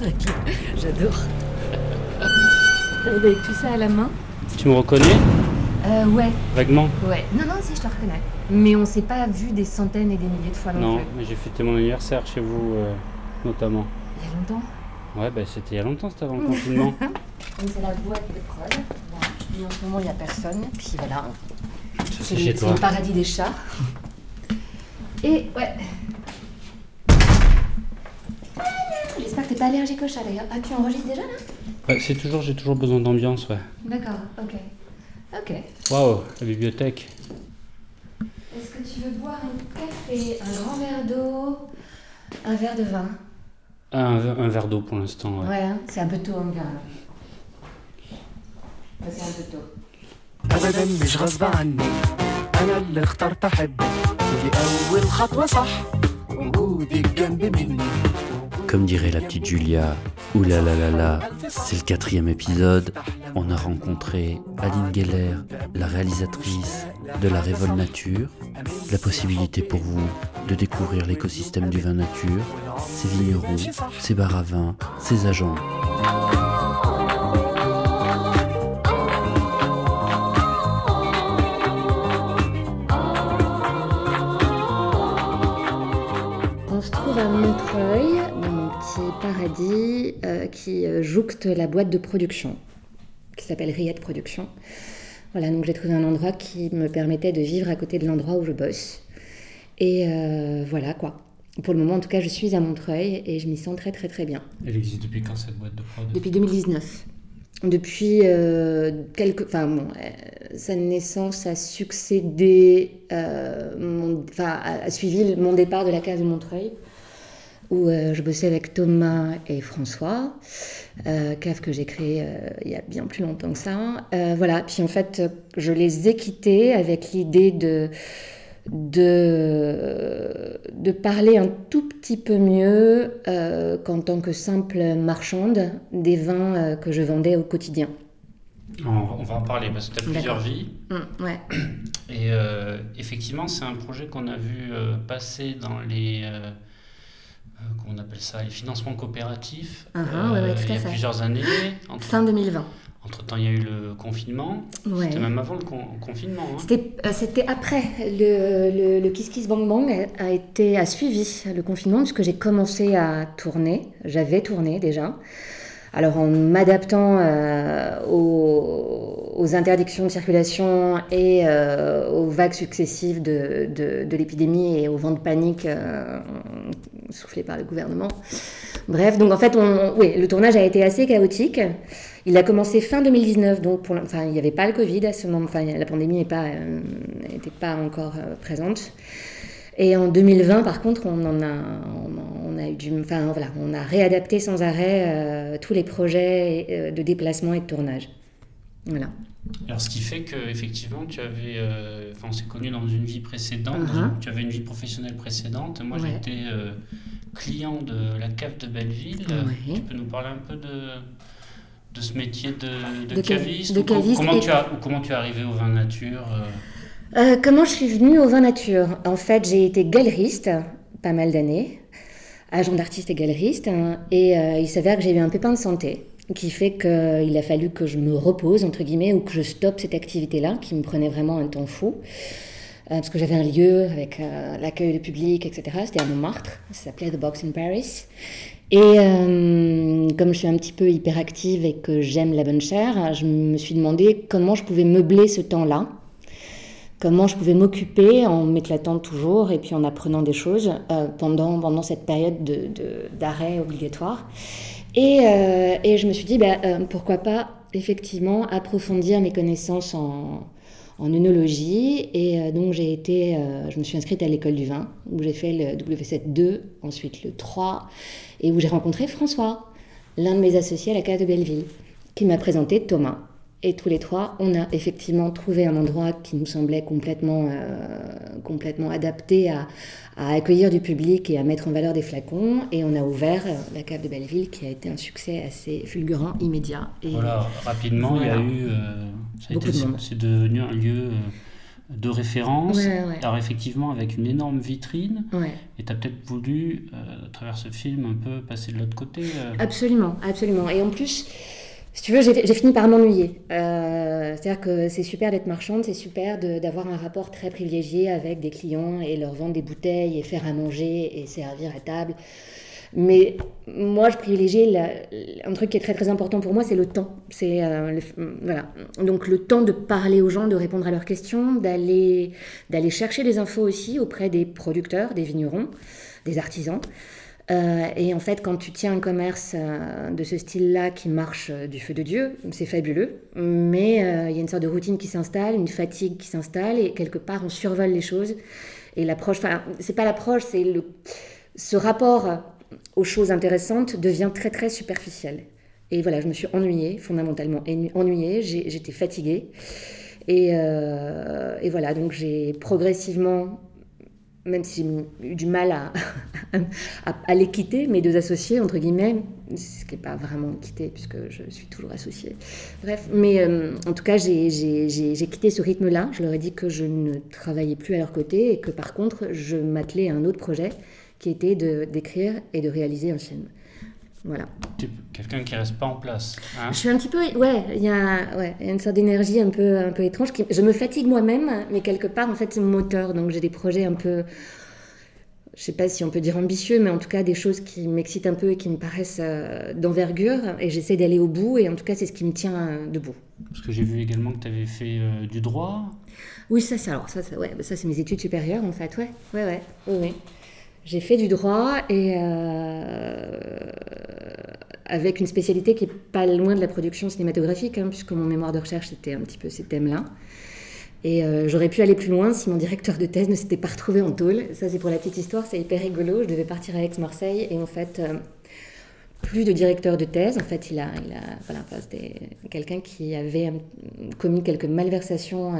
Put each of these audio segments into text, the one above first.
J'adore. Avec tout ça à la main Tu me reconnais Euh, ouais, Vaguement ouais. Non, non, si, je te reconnais. Mais on s'est pas vu des centaines et des milliers de fois non, Non, plus. mais j'ai fêté mon anniversaire chez vous, euh, notamment. Il y a longtemps. Ouais, bah c'était il y a longtemps, c'était avant le confinement. Donc c'est la boîte de prod. Et en ce moment, il n'y a personne. Puis voilà. C'est chez toi. le paradis des chats. Et ouais. J'espère que t'es pas allergique aux chats d'ailleurs. Ah, tu enregistres déjà là Ouais, c'est toujours, j'ai toujours besoin d'ambiance, ouais. D'accord, ok. Ok. Waouh, la bibliothèque. Est-ce que tu veux boire un café, un grand verre d'eau, un verre de vin Ah, un, ver- un verre d'eau pour l'instant, ouais. Ouais, hein, c'est un peu tôt, on verra. Ouais, c'est un peu tôt. ابدا مش غصب عني انا اللي اخترت احبك ودي اول خطوه صح وجودك جنب مني Comme dirait la petite Julia, oulalalala, c'est le quatrième épisode. On a rencontré Aline Geller, la réalisatrice de La Révolte Nature, la possibilité pour vous de découvrir l'écosystème du vin nature, ses vignerons, ses bars à vin, ses agents. On se trouve à Montreuil, paradis euh, qui euh, jouxte la boîte de production, qui s'appelle Riette Production. Voilà, donc j'ai trouvé un endroit qui me permettait de vivre à côté de l'endroit où je bosse. Et euh, voilà quoi. Pour le moment, en tout cas, je suis à Montreuil et je m'y sens très très très bien. Elle existe depuis quand cette boîte de prod? Depuis 2019. Depuis euh, quelques. Enfin, bon, euh, sa naissance a succédé. mon- Enfin, a, a suivi mon départ de la case de Montreuil, où euh, je bossais avec Thomas et François, euh, cave que j'ai créé euh, il y a bien plus longtemps que ça. Euh, voilà, puis en fait, je les ai quittés avec l'idée de de, de parler un tout petit peu mieux qu'en tant que simple marchande des vins que je vendais au quotidien. on, va en parler parce que tu as plusieurs vies. Mm, ouais. Et euh, effectivement, c'est un projet qu'on a vu euh, passer dans les. euh, euh, comment on appelle ça Les financements coopératifs. Ah ouais, ouais, tout il y a plusieurs années. Entre, Fin 2020. temps, il y a eu le confinement. Ouais. C'était même avant le con- confinement. hein. C'était euh, c'était après. Le, le, le Kiss Kiss Bang Bang a été, a suivi le confinement puisque j'ai commencé à tourner. J'avais tourné déjà. Alors en m'adaptant euh, aux, aux interdictions de circulation et euh, aux vagues successives de, l'épidémie et au vent de panique euh, soufflé par le gouvernement. Bref, donc en fait, oui, le tournage a été assez chaotique. Il a commencé fin 2019, donc enfin, il n'y avait pas le Covid à ce moment, enfin, la pandémie n'était pas, encore présente. Et en 2020, par contre, on en a, on, on a eu du, enfin voilà, on a réadapté sans arrêt euh, tous les projets euh, de déplacement et de tournage. Voilà. Alors, ce qui fait que effectivement, tu avais, euh, enfin, on s'est connus dans une vie précédente. Uh-huh. tu avais une vie professionnelle précédente. Moi, Ouais. j'étais euh, client de la cave de Belleville. Ouais. Tu peux nous parler un peu de de ce métier de, de De ca- caviste, de ou comment, et- tu as, ou comment tu es arrivé au vin nature euh, Euh, comment je suis venue au vin nature? En fait, j'ai été galeriste pas mal d'années, agent d'artiste et galeriste, hein, et euh, il s'avère que j'ai eu un pépin de santé qui fait qu'il a fallu que je me repose, entre guillemets, ou que je stoppe cette activité-là, qui me prenait vraiment un temps fou. Euh, parce que j'avais un lieu avec euh, l'accueil du public, etc. C'était à Montmartre, ça s'appelait The Box in Paris. Et euh, comme je suis un petit peu hyperactive et que j'aime la bonne chair, je me suis demandé comment je pouvais meubler ce temps-là comment je pouvais m'occuper en m'éclatant toujours et puis en apprenant des choses euh, pendant, pendant cette période de- de- d'arrêt obligatoire. Et, euh, et je me suis dit, bah, euh, pourquoi pas effectivement approfondir mes connaissances en, en œnologie. Et donc j'ai été, je me suis inscrite à l'école du vin, où j'ai fait le W7 2, ensuite le 3, et où j'ai rencontré François, l'un de mes associés à la case de Belleville, qui m'a présenté Thomas. Et tous les trois, on a effectivement trouvé un endroit qui nous semblait complètement, euh, complètement adapté à, à accueillir du public et à mettre en valeur des flacons. Et on a ouvert euh, la cave de Belleville, qui a été un succès assez fulgurant, immédiat. Et Voilà, rapidement, il y a eu. euh, ça a Beaucoup été- de c'est devenu un lieu de référence. Ouais, ouais. Alors effectivement, avec une énorme vitrine. Ouais. Et tu as peut-être voulu, euh, à travers ce film, un peu passer de l'autre côté. euh. Absolument, absolument. Et en plus, si tu veux, j'ai fini par m'ennuyer. Euh, C'est-à-dire que c'est super d'être marchande, c'est super d'avoir un rapport très privilégié avec des clients et leur vendre des bouteilles et faire à manger et servir à table. Mais moi, je privilégie un truc qui est très très important pour moi, c'est le temps. C'est euh, voilà. Donc le temps de parler aux gens, de répondre à leurs questions, d'aller d'aller chercher des infos aussi auprès des producteurs, des vignerons, des artisans. Euh, et en fait, quand tu tiens un commerce euh, de ce style-là qui marche euh, du feu de Dieu, c'est fabuleux. Mais il y a une sorte de routine qui s'installe, une fatigue qui s'installe, et quelque part, on survole les choses. Et l'approche, enfin, c'est pas l'approche, c'est le, ce rapport aux choses intéressantes devient très très superficiel. Et voilà, je me suis ennuyée, fondamentalement ennu- ennuyée, j'étais fatiguée. Et voilà, donc j'ai progressivement, même si j'ai eu du mal à, à, les quitter, mes deux associés, entre guillemets, ce qui n'est pas vraiment quitter, puisque je suis toujours associée. Bref, mais euh, en tout cas, j'ai- quitté ce rythme-là. Je leur ai dit que je ne travaillais plus à leur côté et que par contre, je m'attelais à un autre projet qui était d'écrire et de réaliser un film. Voilà. Quelqu'un qui reste pas en place. hein? Je suis un petit peu, ouais, il y a, ouais, il y a une sorte d'énergie un peu, un peu étrange. Qui, je me fatigue moi-même, mais quelque part, en fait, c'est mon moteur. Donc, j'ai des projets un peu, je sais pas si on peut dire ambitieux, mais en tout cas, des choses qui m'excitent un peu et qui me paraissent euh, d'envergure. Et j'essaie d'aller au bout. Et en tout cas, c'est ce qui me tient euh, debout. Parce que j'ai vu également que tu avais fait euh, du droit? Oui, ça, c'est alors ça, ça, ouais, ça, c'est mes études supérieures, en fait. Ouais, ouais, ouais, oui. J'ai fait du droit et euh, avec une spécialité qui est pas loin de la production cinématographique, hein, puisque mon mémoire de recherche c'était un petit peu ces thèmes-là. Et euh, j'aurais pu aller plus loin si mon directeur de thèse ne s'était pas retrouvé en tôle. Ça, c'est pour la petite histoire, c'est hyper rigolo. Je devais partir à Aix-Marseille et en fait, euh, plus de directeur de thèse. En fait, il a, il a voilà, c'était quelqu'un qui avait commis quelques malversations.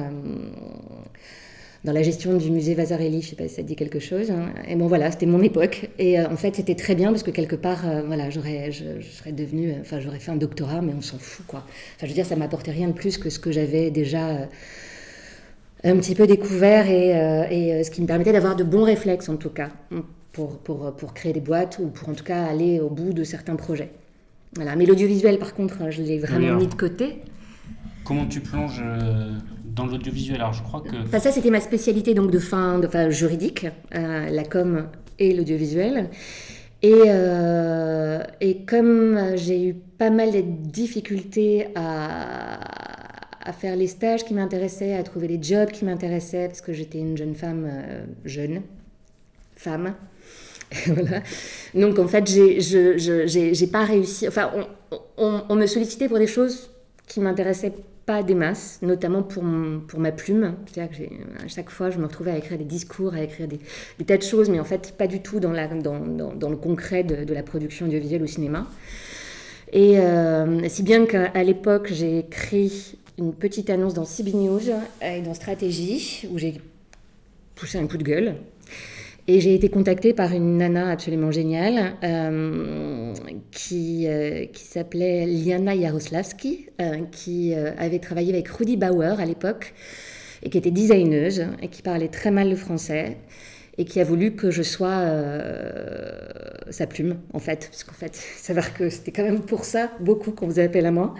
Dans la gestion du musée Vasarely, je sais pas si ça te dit quelque chose. hein. Et bon voilà, c'était mon époque. Et euh, en fait, c'était très bien parce que quelque part, euh, voilà, j'aurais, je, je serais devenue, euh, enfin, j'aurais fait un doctorat, mais on s'en fout quoi. Enfin, je veux dire, ça m'apportait rien de plus que ce que j'avais déjà euh, un petit peu découvert et, et ce qui me permettait d'avoir de bons réflexes en tout cas pour, pour, pour créer des boîtes ou pour en tout cas aller au bout de certains projets. Voilà. Mais l'audiovisuel, par contre, je l'ai vraiment alors. mis de côté. Comment tu plonges dans l'audiovisuel Alors je crois que Enfin, ça, c'était ma spécialité donc de fin de, enfin, juridique, euh, la com et l'audiovisuel. Et, euh, et comme j'ai eu pas mal de difficultés à, à faire les stages qui m'intéressaient, à trouver les jobs qui m'intéressaient, parce que j'étais une jeune femme, euh, jeune, femme. voilà. Donc en fait, j'ai pas réussi. Enfin, on, on- on me sollicitait pour des choses qui m'intéressaient pas des masses, notamment pour, pour ma plume. C'est-à-dire que à chaque fois, je me retrouvais à écrire des discours, à écrire des, tas de choses, mais en fait, pas du tout dans, la, dans, dans, le concret de, la production audiovisuelle au cinéma. Et euh, si bien qu'à l'époque, j'ai écrit une petite annonce dans CB News et dans Stratégie, où j'ai poussé un coup de gueule. Et j'ai été contactée par une nana absolument géniale euh, qui, euh, qui s'appelait Liana Jaroslavski, euh, qui avait travaillé avec Rudy Bauer à l'époque et qui était designeuse et qui parlait très mal le français et qui a voulu que je sois sa plume en fait. Parce qu'en fait, savoir que c'était quand même pour ça beaucoup qu'on faisait appel à moi.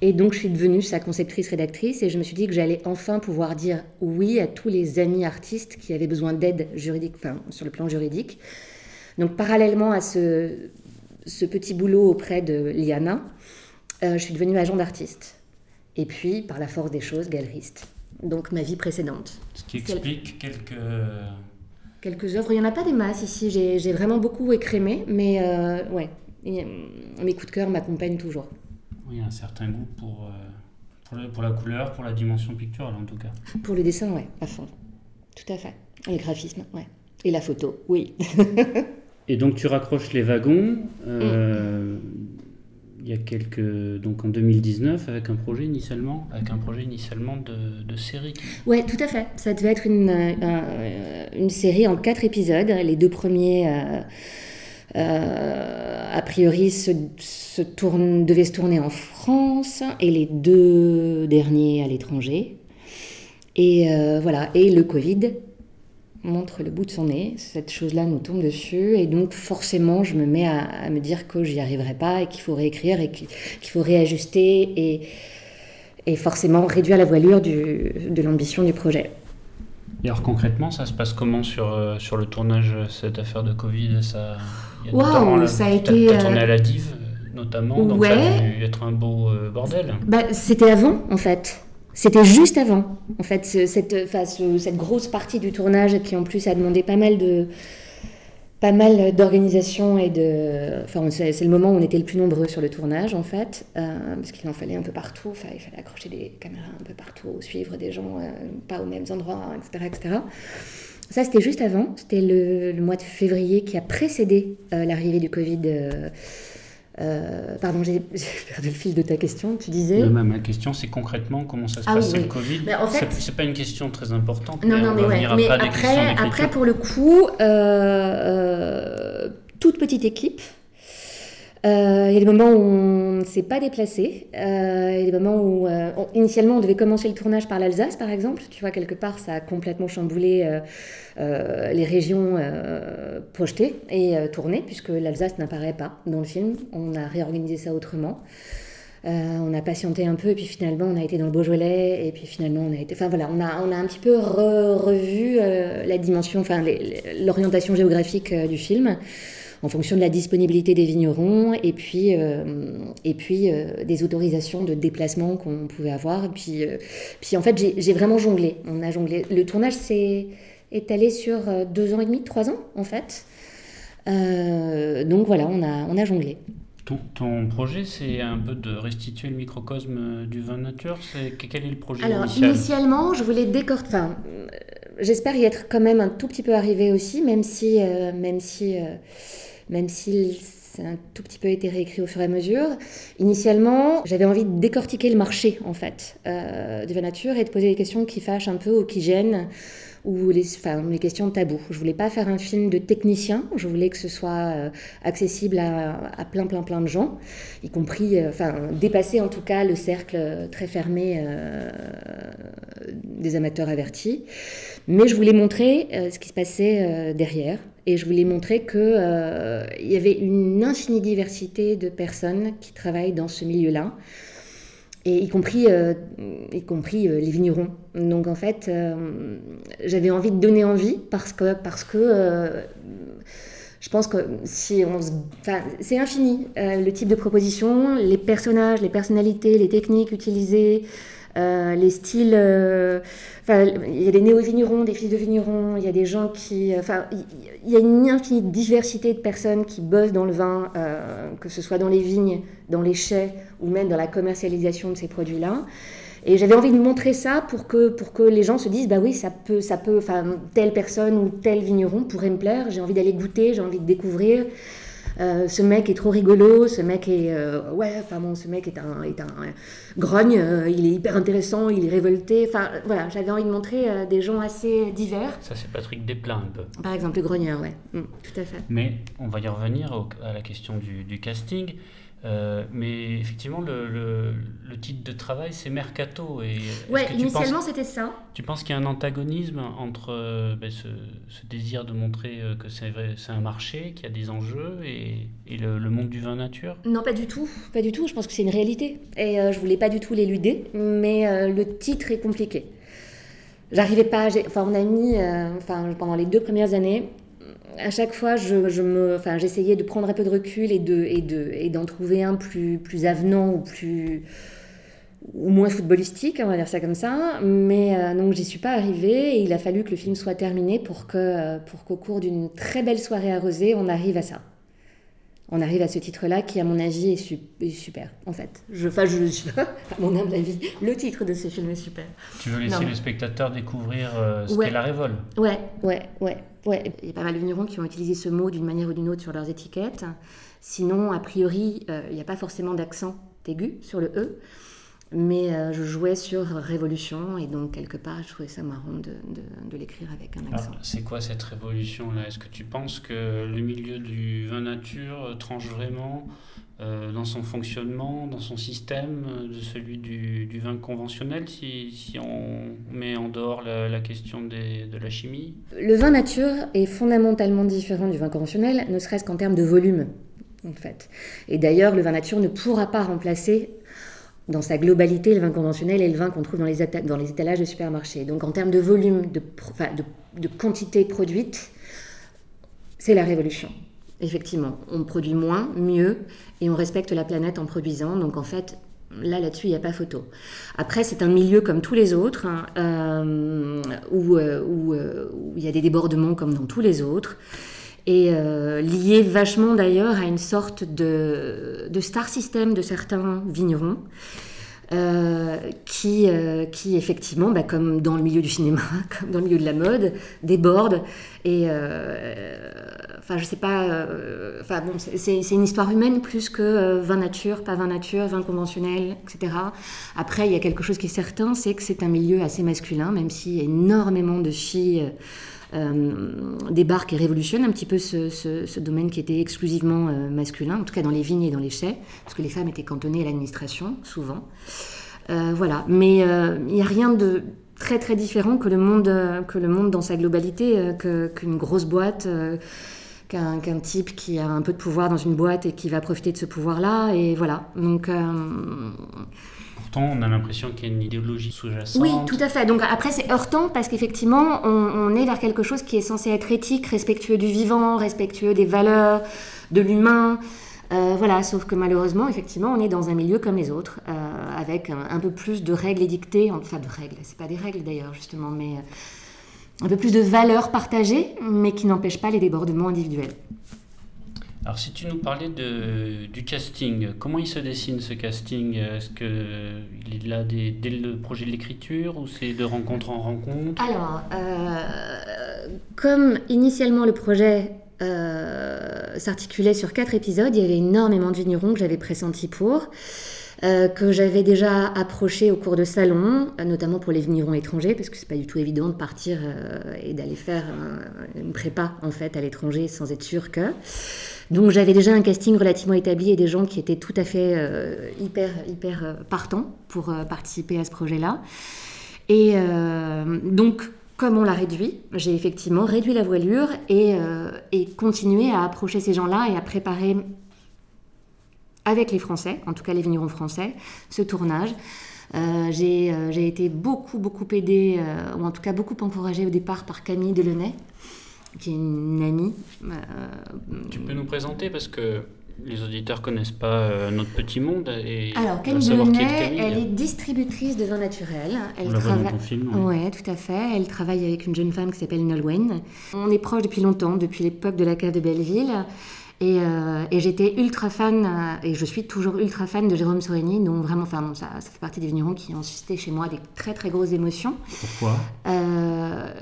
Et donc, je suis devenue sa conceptrice-rédactrice et je me suis dit que j'allais enfin pouvoir dire oui à tous les amis artistes qui avaient besoin d'aide juridique, enfin, sur le plan juridique. Donc, parallèlement à ce, ce petit boulot auprès de Liana, euh, je suis devenue agent d'artiste. Et puis, par la force des choses, galeriste. Donc, ma vie précédente. ce qui explique quelques Quelques œuvres, il n'y en a pas des masses ici, j'ai j'ai vraiment beaucoup écrémé, mais euh, ouais, Et, euh, mes coups de cœur m'accompagnent toujours. Oui, un certain goût pour, euh, pour, le- pour la couleur, pour la dimension picturale en tout cas. Pour le dessin, ouais, à fond. Tout à fait. Et le graphisme, ouais. Et la photo, oui. Et donc tu raccroches les wagons euh, Mm. il y a quelques donc en 2019 avec un projet initialement avec un projet initialement de, de série. Ouais, tout à fait. Ça devait être une, euh, une série en quatre épisodes. Les deux premiers, euh, a priori, se, se tourner en France et les deux derniers à l'étranger. Et euh, voilà, et le Covid montre le bout de son nez, cette chose-là nous tombe dessus, et donc forcément je me mets à, me dire que j'y arriverai pas, et qu'il faut réécrire, et qu'il faut réajuster, et, forcément réduire la voilure de l'ambition du projet. Et alors concrètement, ça se passe comment sur, euh, sur le tournage, cette affaire de Covid? Waouh, la- ça a été, T'as tourné euh, à la Div, notamment, donc ça a dû être un beau euh, bordel. Bah, c'était avant, en fait. C'était juste avant, en fait, ce- cette, enfin, ce- cette grosse partie du tournage qui en plus a demandé pas mal de, pas mal d'organisation et de, enfin, c'est c'est le moment où on était le plus nombreux sur le tournage, en fait, euh, parce qu'il en fallait un peu partout. Enfin, il fallait accrocher des caméras un peu partout, suivre des gens euh, pas aux mêmes endroits, etc., etc. Ça, c'était juste avant. C'était le, le mois de février qui a précédé euh, l'arrivée du Covid. euh, euh, pardon, j'ai perdu le fil de ta question. Tu disais? Mais ma, question, c'est concrement comment ça se Ah passe, oui, le Covid? Mais en fait- C'est- pas une question très importante. Non, mais non, on mais va ouais. venir Mais après après, pour le coup, toute petite équipe. Euh, Il y a des moments où on ne s'est pas déplacé. Euh, Il y a des moments où, euh, initialement, on devait commencer le tournage par l'Alsace, par exemple. Tu vois, quelque part, ça a complètement chamboulé les régions projetées et tournées, puisque l'Alsace n'apparaît pas dans le film. On a réorganisé ça autrement. On a patienté un peu et puis finalement on a été dans le Beaujolais et puis finalement on a été, enfin voilà, on a, un petit peu re- revu la dimension, enfin l'orientation géographique du film en fonction de la disponibilité des vignerons et puis, euh, et puis euh, des autorisations de déplacement qu'on pouvait avoir. Et puis, euh, puis en fait j'ai vraiment jonglé. On a jonglé. Le tournage s'est étalé sur deux ans et demi, trois ans en fait. Donc voilà, on a, on a jonglé. Ton, ton projet, c'est un peu de restituer le microcosme du vin nature. C'est quel est le projet Alors, initial initialement, je voulais décortiquer. Enfin, euh, j'espère y être quand même un tout petit peu arrivé aussi, même si, euh, même si, euh, même si c'est un tout petit peu été réécrit au fur et à mesure. Initialement, j'avais envie de décortiquer le marché, en fait, euh, du vin nature et de poser des questions qui fâchent un peu ou qui gênent ou les, enfin, les questions taboues. Je voulais pas faire un film de technicien, je voulais que ce soit euh, accessible à, plein, plein, plein de gens, y compris, euh, enfin, dépasser en tout cas le cercle très fermé des amateurs avertis. Mais je voulais montrer ce qui se passait derrière, et je voulais montrer que euh, y avait une infinie diversité de personnes qui travaillent dans ce milieu-là et y compris, euh, y compris euh, les vignerons. Donc en fait, euh, j'avais envie de donner envie parce que, parce que je pense que si on se... enfin, c'est infini, le type de proposition, les personnages, les personnalités, les techniques utilisées, euh, les styles. euh, Enfin, il y a des néo-vignerons, des fils de vignerons, il y a des gens qui. Enfin, il y a une infinie diversité de personnes qui bossent dans le vin, euh, que ce soit dans les vignes, dans les chais ou même dans la commercialisation de ces produits-là. Et j'avais envie de montrer ça pour que, pour que les gens se disent bah oui, ça peut, ça peut, telle personne ou tel vigneron pourrait me plaire, j'ai envie d'aller goûter, j'ai envie de découvrir. Euh, ce mec est trop rigolo, ce mec est euh, ouais, enfin bon, ce mec est un est un grogne, euh, il est hyper intéressant, il est révolté. Enfin voilà, j'avais envie de montrer des gens assez divers. Ça, c'est Patrick Desplein un peu. Par exemple, le grogneur, ouais, Mm, tout à fait. Mais on va y revenir au- à la question du, du casting. Euh, mais effectivement, le, le- le titre de travail, c'est Mercato. Et Ouais, initialement c'était ça. tu penses qu'il y a un antagonisme entre euh, ben, ce, ce désir de montrer euh, que c'est un marché, qu'il y a des enjeux, et, et le, le monde du vin nature? Non, pas du tout, pas du tout. Je pense que c'est une réalité. Et je voulais pas du tout l'éluder, mais le titre est compliqué. J'arrivais pas. Enfin, on a mis, enfin, pendant les deux premières années, à chaque fois, je, j'essayais de prendre un peu de recul et de, et de, et d'en trouver un plus, plus avenant ou plus, ou moins footballistique, on va dire ça comme ça. Mais euh, donc, j'y suis pas arrivée. Et il a fallu que le film soit terminé pour pour qu'au cours d'une très belle soirée arrosée, on arrive à ça on arrive à ce titre-là qui, à mon avis, est, su- est super, en fait. Je, enfin, je, je- à mon humble avis, le titre de ce film est super. Tu veux laisser Non. le spectateur découvrir euh, ce Ouais. qu'est la révolte? Ouais, ouais, ouais, ouais. Il y a pas mal de vignerons qui ont utilisé ce mot d'une manière ou d'une autre sur leurs étiquettes. Sinon, a priori, euh, il n'y a pas forcément d'accent aigu sur le E. Mais euh, je jouais sur révolution et donc quelque part, je trouvais ça marrant de, de- de l'écrire avec un accent. C'est quoi cette révolution-là? Est-ce que tu penses que le milieu du vin nature euh, tranche vraiment euh, dans son fonctionnement, dans son système, de celui du, du vin conventionnel, si, si, on met en dehors la, la question des, de la chimie? Le vin nature est fondamentalement différent du vin conventionnel, ne serait-ce qu'en termes de volume, en fait. Et d'ailleurs, le vin nature ne pourra pas remplacer dans sa globalité le vin conventionnel et le vin qu'on trouve dans les, étalages de supermarchés. Donc en termes de volume, de, quantité produite, c'est la révolution. Effectivement, on produit moins, mieux, et on respecte la planète en produisant. Donc en fait, là, là-dessus, il n'y a pas photo. Après, c'est un milieu comme tous les autres, hein, euh, euh, euh, où, il y a des débordements comme dans tous les autres, et euh, lié vachement d'ailleurs à une sorte de, de, star system de certains vignerons. Euh, qui, euh, qui effectivement, bah, comme dans le milieu du cinéma, comme dans le milieu de la mode, déborde. Et enfin, je sais pas. Enfin bon, c'est une histoire humaine plus que vin nature, pas vin nature, vin conventionnel, etc. Après, il y a quelque chose qui est certain, c'est que c'est un milieu assez masculin, même si énormément de filles débarque et révolutionne un petit peu ce, domaine qui était exclusivement euh, masculin, en tout cas dans les vignes et dans les chais, parce que les femmes étaient cantonnées à l'administration, souvent. Euh, voilà, mais il n'y a rien de très très différent que le monde, que le monde dans sa globalité, qu'une grosse boîte qu'un qu type qui a un peu de pouvoir dans une boîte et qui va profiter de ce pouvoir-là. Et voilà. Donc, euh, on a l'impression qu'il y a une idéologie sous-jacente. Oui, tout à fait. Donc après, c'est heurtant parce qu'effectivement, on, est vers quelque chose qui est censé être éthique, respectueux du vivant, respectueux des valeurs, de l'humain. Euh, voilà, sauf que malheureusement, effectivement, on est dans un milieu comme les autres, euh, avec un, un, peu plus de règles édictées, enfin de règles, c'est pas des règles d'ailleurs, justement, mais un peu plus de valeurs partagées, mais qui n'empêchent pas les débordements individuels. Alors si tu nous parlais de, du casting, comment il se dessine ce casting? Est-ce qu'il est là dès, le projet de l'écriture ou c'est de rencontre en rencontre? Alors, euh, comme initialement le projet euh, s'articulait sur quatre épisodes, il y avait énormément de vignerons que j'avais pressentis pour. Euh, que j'avais déjà approché au cours de salon, notamment pour les vignerons étrangers, parce que c'est pas du tout évident de partir et d'aller faire un, une prépa en fait à l'étranger sans être sûr que. Donc j'avais déjà un casting relativement établi et des gens qui étaient tout à fait euh, hyper hyper partants pour participer à ce projet-là. Et donc comme on l'a réduit, j'ai effectivement réduit la voilure et, continué à approcher ces gens-là et à préparer avec les Français, en tout cas les vignerons français, ce tournage. Euh, j'ai euh, été beaucoup, beaucoup aidée, euh, ou en tout cas beaucoup encouragée au départ par Camille Delaunay, qui est une amie. tu peux nous présenter parce que les auditeurs connaissent pas notre petit monde. Et Alors, Camille Delaunay, elle est distributrice de vin naturel. Elle travaille. Oui, ouais, tout à fait. Elle travaille avec une jeune femme qui s'appelle Nolwenn. On est proches depuis longtemps, depuis l'époque de la cave de Belleville. Et, euh, et j'étais ultra fan, euh, et je suis toujours ultra fan de Jérôme Sorigny, donc vraiment, enfin, bon, ça, ça, fait partie des vignerons qui ont suscité chez moi des très très grosses émotions. Pourquoi? Euh,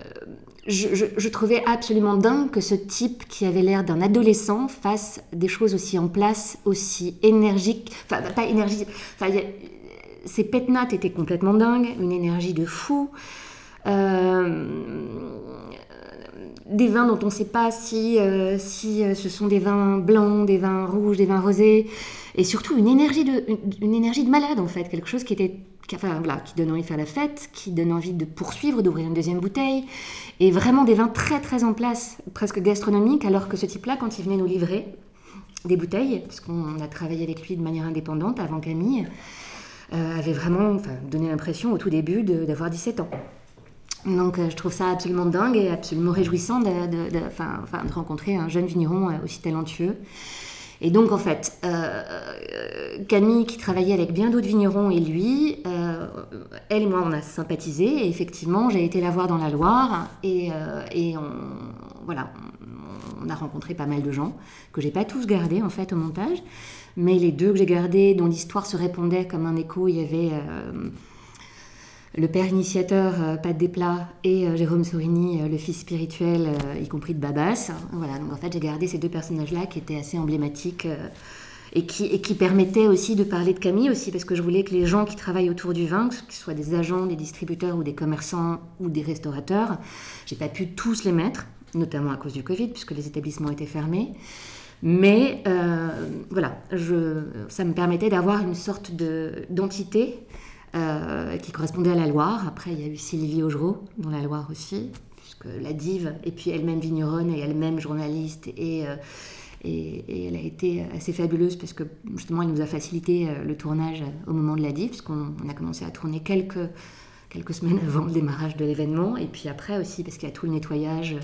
je, trouvais absolument dingue que ce type qui avait l'air d'un adolescent fasse des choses aussi en place, aussi énergiques, enfin pas énergiques, enfin, ses pétnates étaient complètement dingues, une énergie de fou. Euh, des vins dont on ne sait pas si, euh, euh, ce sont des vins blancs, des vins rouges, des vins rosés, et surtout une énergie de, une énergie de malade en fait, quelque chose qui était qui, enfin, qui donne envie de faire la fête, qui donne envie de poursuivre, d'ouvrir une deuxième bouteille, et vraiment des vins très très en place, presque gastronomiques, alors que ce type-là, quand il venait nous livrer des bouteilles, parce qu'on a travaillé avec lui de manière indépendante avant Camille, euh, avait vraiment donné l'impression au tout début d'avoir 17 ans. Donc euh, je trouve ça absolument dingue et absolument réjouissant de rencontrer un jeune vigneron euh, aussi talentueux. Et donc en fait, euh, Camille qui travaillait avec bien d'autres vignerons et lui, euh, elle et moi on a sympathisé et effectivement j'ai été la voir dans la Loire et, euh, et on, voilà, on, on, a rencontré pas mal de gens que j'ai pas tous gardés en fait au montage, mais les deux que j'ai gardés dont l'histoire se répondait comme un écho, il y avait le père initiateur, euh, Pat Desplats, et euh, Jérôme Sorigny, euh, le fils spirituel, euh, y compris de Babas. Voilà, donc en fait, j'ai gardé ces deux personnages-là qui étaient assez emblématiques et, qui, et qui permettaient aussi de parler de Camille aussi, parce que je voulais que les gens qui travaillent autour du vin, que ce soit des agents, des distributeurs ou des commerçants ou des restaurateurs, j'ai pas pu tous les mettre, notamment à cause du Covid, puisque les établissements étaient fermés. Mais voilà, ça me permettait d'avoir une sorte de, d'entité euh, qui correspondait à la Loire. Après, il y a eu Sylvie Augereau dans la Loire aussi, puisque la dive, et puis elle-même vigneronne et elle-même journaliste. Et, euh, et, elle a été assez fabuleuse parce que justement, elle nous a facilité euh, le tournage au moment de la dive, puisqu'on on a commencé à tourner quelques, quelques semaines avant le démarrage de l'événement. Et puis après aussi, parce qu'il y a tout le nettoyage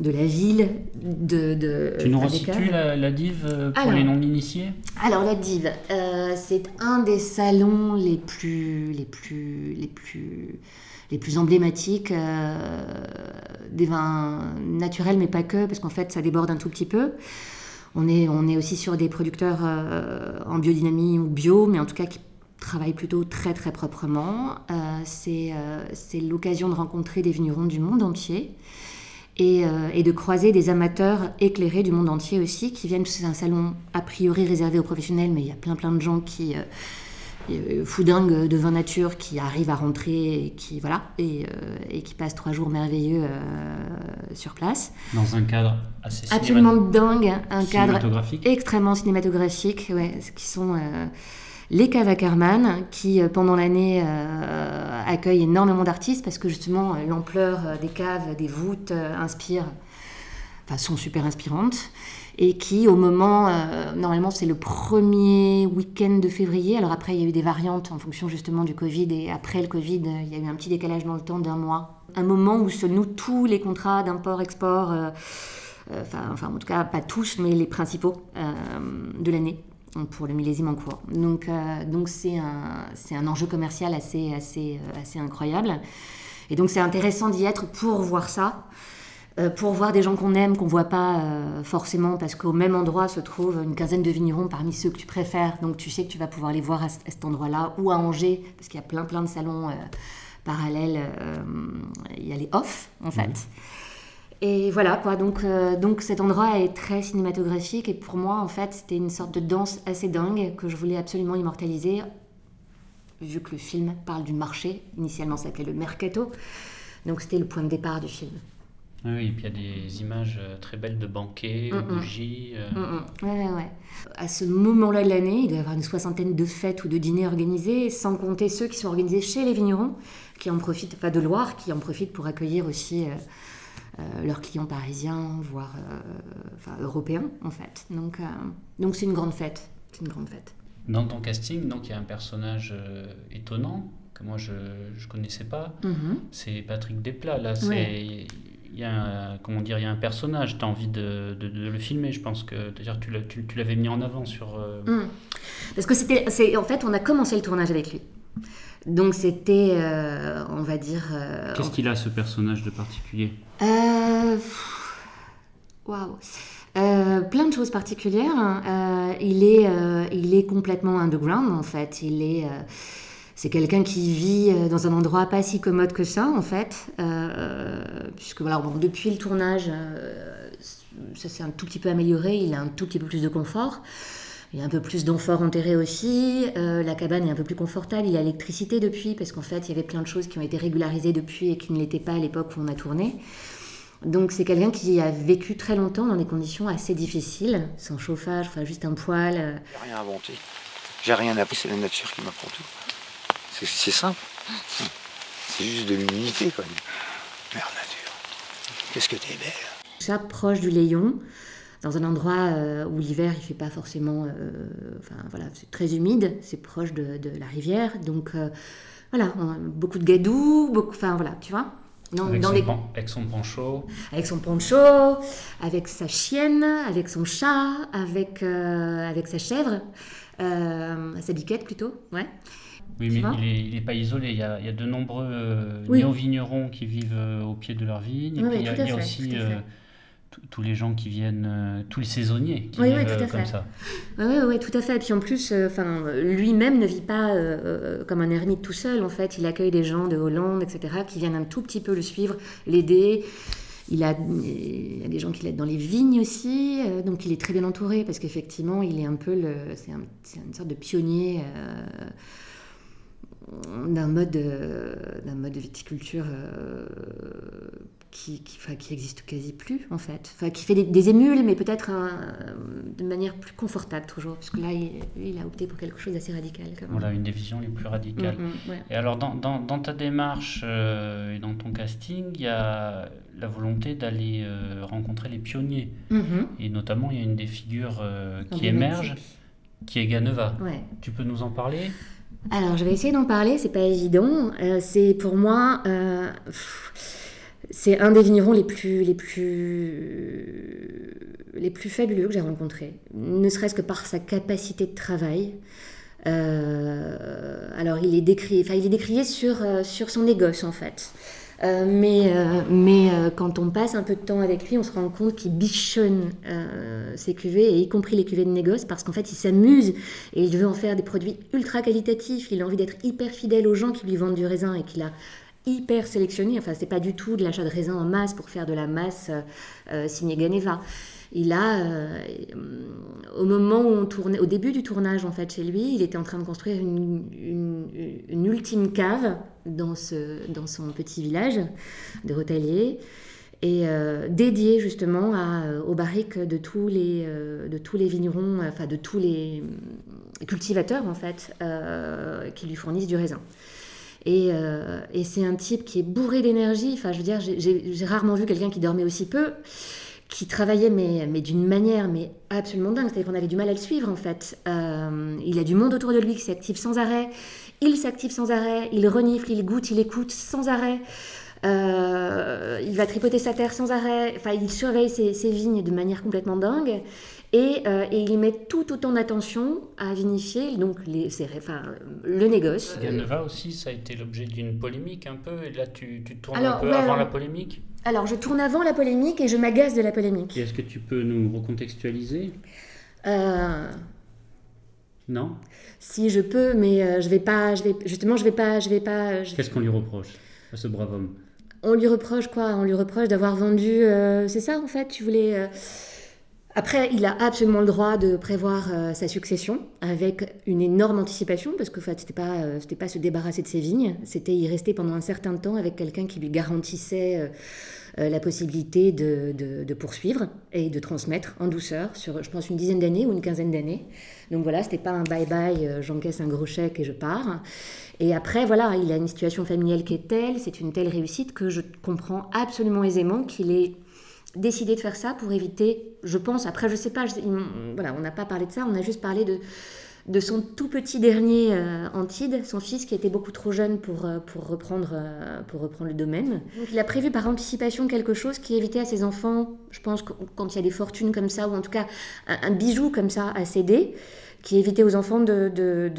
de la ville, de... de Tu nous resitues la, la dive euh, pour Alors. les non-initiés Alors la dive, euh, c'est un des salons les plus, les plus, les plus, les plus emblématiques euh, des vins naturels, mais pas que, parce qu'en fait ça déborde un tout petit peu. On est, on est aussi sur des producteurs euh, en biodynamie ou bio, mais en tout cas qui travaillent plutôt très très proprement. Euh, c'est euh, c'est l'occasion de rencontrer des vignerons du monde entier et, euh, et de croiser des amateurs éclairés du monde entier aussi qui viennent. C'est un salon a priori réservé aux professionnels, mais il y a plein plein de gens qui euh, euh, foudingues de vin nature qui arrivent à rentrer et qui voilà et, euh, et qui passent trois jours merveilleux sur place. dans un cadre assez Absolument dingue, un cadre cinématographique. extrêmement cinématographique, ouais, qui sont les caves Ackerman, qui euh, pendant l'année euh, accueillent énormément d'artistes parce que justement euh, l'ampleur des caves, des voûtes inspire, enfin sont super inspirantes. Et qui au moment, normalement c'est le premier week-end de février, alors après il y a eu des variantes en fonction justement du Covid. Et après le Covid il y a eu un petit décalage dans le temps d'un mois, un moment où se nouent tous les contrats d'import-export. enfin, en tout cas, pas tous, mais les principaux de l'année pour le millésime en cours. Donc, euh, donc c'est un, c'est un enjeu commercial assez, assez, euh, assez incroyable. Et donc, c'est intéressant d'y être pour voir ça, euh, pour voir des gens qu'on aime, qu'on voit pas forcément, parce qu'au même endroit se trouvent une quinzaine de vignerons parmi ceux que tu préfères. Donc, tu sais que tu vas pouvoir les voir à, cet endroit-là ou à Angers, parce qu'il y a plein, plein de salons parallèles. Il y a les off, en fait. Et voilà quoi, donc, euh, donc cet endroit est très cinématographique et pour moi en fait c'était une sorte de danse assez dingue que je voulais absolument immortaliser vu que le film parle du marché, initialement ça s'appelait le mercato, donc c'était le point de départ du film. Oui, et puis il y a des images euh, très belles de banquets, Mm, mm. bougies. euh, Mm. Ouais, ouais. À ce moment-là de l'année, il doit y avoir une soixantaine de fêtes ou de dîners organisés, sans compter ceux qui sont organisés chez les vignerons, qui en profitent, enfin de Loire, qui en profitent pour accueillir aussi euh, leurs clients parisiens, voire euh, enfin, européens en fait. Donc euh, donc c'est une grande fête. C'est une grande fête. Dans ton casting, donc il y a un personnage euh, étonnant que moi je ne connaissais pas. Mhm. C'est Patrick Desplat. Là, Ouais. il y a un, comment dire, il y a un personnage. Tu as envie de, de- de le filmer. Je pense que tu l'as- tu, tu l'avais mis en avant sur. euh, Mm. Parce que c'était, en fait, on a commencé le tournage avec lui. Donc c'était, euh, on va dire, euh, Qu'est-ce qu'il a ce personnage de particulier Euh, Waouh. Plein de choses particulières. hein. Il, est, il est complètement underground en fait. Il est, c'est quelqu'un qui vit dans un endroit pas si commode que ça en fait. Puisque voilà, bon, depuis le tournage, ça s'est un tout petit peu amélioré. Il a un tout petit peu plus de confort. Il y a un peu plus d'amphores enterrés aussi. Euh, la cabane est un peu plus confortable. Il y a l'électricité depuis, parce qu'en fait, il y avait plein de choses qui ont été régularisées depuis et qui ne l'étaient pas à l'époque où on a tourné. Donc c'est quelqu'un qui a vécu très longtemps dans des conditions assez difficiles, sans chauffage, enfin juste un poêle. euh, J'ai rien inventé. J'ai rien appris, c'est la nature qui m'apprend tout. C'est- C'est simple. C'est juste de l'humilité, quoi. Mère nature. Qu'est-ce que t'es belle. Ça proche du Léon, dans un endroit euh, où l'hiver il fait pas forcément, euh, enfin voilà, c'est très humide, c'est proche de, de la rivière, donc euh, voilà, on a beaucoup de gadou, beaucoup, enfin voilà, tu vois. Avec, dans son des- pan- avec son pancho. avec son poncho, avec sa chienne, avec son chat, avec, euh, avec sa chèvre, euh, sa biquette plutôt, ouais. Oui, Tu mais il n'est pas isolé. Il y a, il y a de nombreux euh, Oui. néo-vignerons qui vivent au pied de leur vigne. Et Oui, puis oui, il y a, il y a aussi tous- les gens qui viennent, euh, tous les saisonniers qui Oui, oui, vivent tout à euh, comme fait. ça. Oui, ouais, tout à fait. Et puis en plus, euh, lui-même ne vit pas euh, euh, comme un ermite tout seul. En fait, il accueille des gens de Hollande, etc., qui viennent un tout petit peu le suivre, l'aider. Il a, il a des gens qui l'aident dans les vignes aussi, euh, donc il est très bien entouré parce qu'effectivement, il est un peu le, c'est un- c'est une sorte de pionnier euh, d'un mode, euh, d'un mode de viticulture euh, qui, qui, enfin, qui existe quasi plus en fait. Enfin, qui fait des, des émules, mais peut-être euh, de manière plus confortable toujours, parce que là, il, a opté pour quelque chose d'assez radical. Quand même. Voilà, une des visions les plus radicales. Mm, mm, ouais. Et alors, dans, dans, dans ta démarche euh, et dans ton casting, il y a la volonté d'aller euh, rencontrer les pionniers. Mhm. Et notamment, il y a une des figures euh, qui émerge, qui est Ganeva. Ouais. Tu peux nous en parler? Alors, je vais essayer d'en parler, c'est pas évident. C'est pour moi, pff, c'est un des vignerons les plus, les plus, les plus fabuleux que j'ai rencontrés. Ne serait-ce que par sa capacité de travail. Euh, alors, il est décrié, enfin, il est décrié sur, euh, sur son négoce en fait. Euh, mais mais quand on passe un peu de temps avec lui, on se rend compte qu'il bichonne ses cuvées, et y compris les cuvées de négoce, parce qu'en fait, il s'amuse et il veut en faire des produits ultra qualitatifs. Il a envie d'être hyper fidèle aux gens qui lui vendent du raisin et qu'il a hyper sélectionné. Enfin, c'est pas du tout de l'achat de raisin en masse pour faire de la masse euh, euh, signé Ganeva. Il a, euh, au moment où on tournait, au début du tournage en fait chez lui, il était en train de construire une, ultime cave dans, son petit village de Rotalier et euh, justement à, euh, aux barriques de tous les, vignerons, enfin de tous les cultivateurs en fait, qui lui fournissent du raisin. Et, euh, et c'est un type qui est bourré d'énergie. Enfin, je veux dire, j'ai rarement vu quelqu'un qui dormait aussi peu, qui travaillait mais, mais d'une manière mais absolument dingue. C'est-à-dire qu'on avait du mal à le suivre en fait. Euh, il a du monde autour de lui qui s'active sans arrêt. Il s'active sans arrêt. Il renifle, il goûte, il écoute sans arrêt. Euh, il va tripoter sa terre sans arrêt. Enfin, il surveille ses, ses vignes de manière complètement dingue. Et, euh, et il met tout autant d'attention à vinifier donc les, ses- enfin, le négoce. Ganeva aussi, ça a été l'objet d'une polémique un peu. Et là, tu, tu tournes Alors, un peu ouais, avant alors- la polémique? Alors, je tourne avant la polémique et je m'agace de la polémique. Est-ce que tu peux nous recontextualiser? Euh, Non? si je peux, mais euh, je vais pas, je vais justement, je vais pas, je vais pas. je- Qu'est-ce qu'on lui reproche à ce brave homme? On lui reproche quoi? On lui reproche d'avoir vendu. euh, c'est ça en fait? Tu voulais. Après, il a absolument le droit de prévoir euh, sa succession avec une énorme anticipation parce que en fait, c'était pas, euh, pas se débarrasser de ses vignes, c'était y rester pendant un certain temps avec quelqu'un qui lui garantissait euh, la possibilité de, de- de poursuivre et de transmettre en douceur sur, je pense, une dizaine d'années ou une quinzaine d'années. Donc voilà, c'était pas un bye-bye, j'encaisse un gros chèque et je pars. Et après, voilà, il a une situation familiale qui est telle, c'est une telle réussite que je comprends absolument aisément qu'il ait décidé de faire ça pour éviter, je pense, après je sais pas, voilà, on n'a pas parlé de ça, on a juste parlé de, de son tout petit dernier euh, Antide, son fils qui était beaucoup trop jeune pour, euh, pour, reprendre, euh, pour reprendre le domaine. Donc il a prévu par anticipation quelque chose qui évitait à ses enfants, je pense, quand il y a des fortunes comme ça, ou en tout cas un bijou comme ça à céder, qui évitait aux enfants de, de,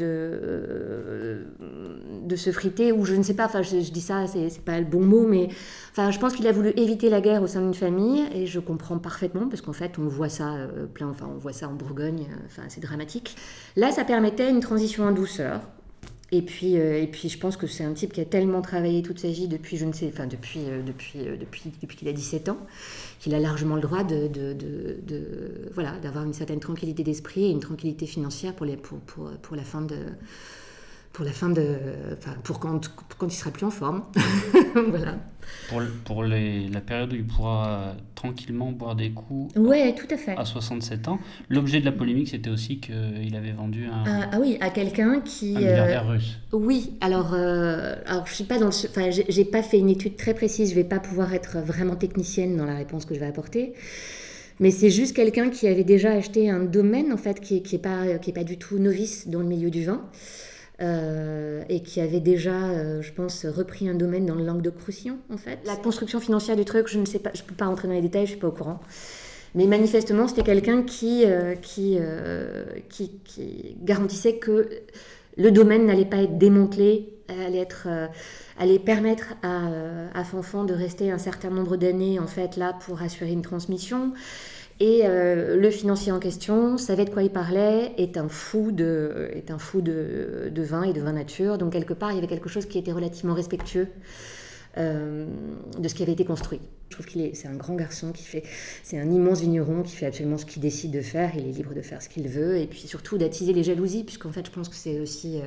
de, se friter, ou je ne sais pas, enfin je, dis ça, c'est pas le bon mot, mais enfin je pense qu'il a voulu éviter la guerre au sein d'une famille, et je comprends parfaitement, parce qu'en fait on voit ça euh, plein, enfin on voit ça en Bourgogne, euh, enfin c'est dramatique. Là ça permettait une transition en douceur, et puis, euh, et puis je pense que c'est un type qui a tellement travaillé toute sa vie depuis, je ne sais, enfin depuis, euh, depuis, euh, depuis, depuis qu'il a 17 ans, qu'il a largement le droit de, de, de, voilà, d'avoir une certaine tranquillité d'esprit et une tranquillité financière pour, les, pour, pour, pour la fin de, pour la fin de, enfin pour quand, quand il sera plus en forme, voilà. Pour, le- pour les- la période où il pourra euh, tranquillement boire des coups Ouais, tout à fait. à 67 ans. L'objet de la polémique, c'était aussi qu'il avait vendu un, Ah, ah oui, à quelqu'un qui. un euh, milliardaire russe. Oui, alors, euh, alors je suis pas dans le, enfin, j'ai j'ai pas fait une étude très précise, je vais pas pouvoir être vraiment technicienne dans la réponse que je vais apporter. Mais c'est juste quelqu'un qui avait déjà acheté un domaine en fait qui est, qui est pas qui est pas du tout novice dans le milieu du vin euh, et qui avait déjà, euh, je pense, repris un domaine dans le Languedoc-Roussillon en fait. La construction financière du truc, je ne sais pas, je peux pas rentrer dans les détails, je suis pas au courant. Mais manifestement, c'était quelqu'un qui, euh, qui, qui, garantissait que le domaine n'allait pas être démantelé, allait, être, allait permettre à, à Fanfan de rester un certain nombre d'années en fait là pour assurer une transmission. Et euh, le financier en question savait de quoi il parlait, est un fou de, est un fou de, de vin et de vin nature. Donc quelque part, il y avait quelque chose qui était relativement respectueux euh, de ce qui avait été construit. Je trouve qu'il est, c'est un grand garçon qui fait, c'est un immense vigneron qui fait absolument ce qu'il décide de faire. Il est libre de faire ce qu'il veut et puis surtout d'attiser les jalousies, puisqu'en fait, je pense que c'est aussi, euh,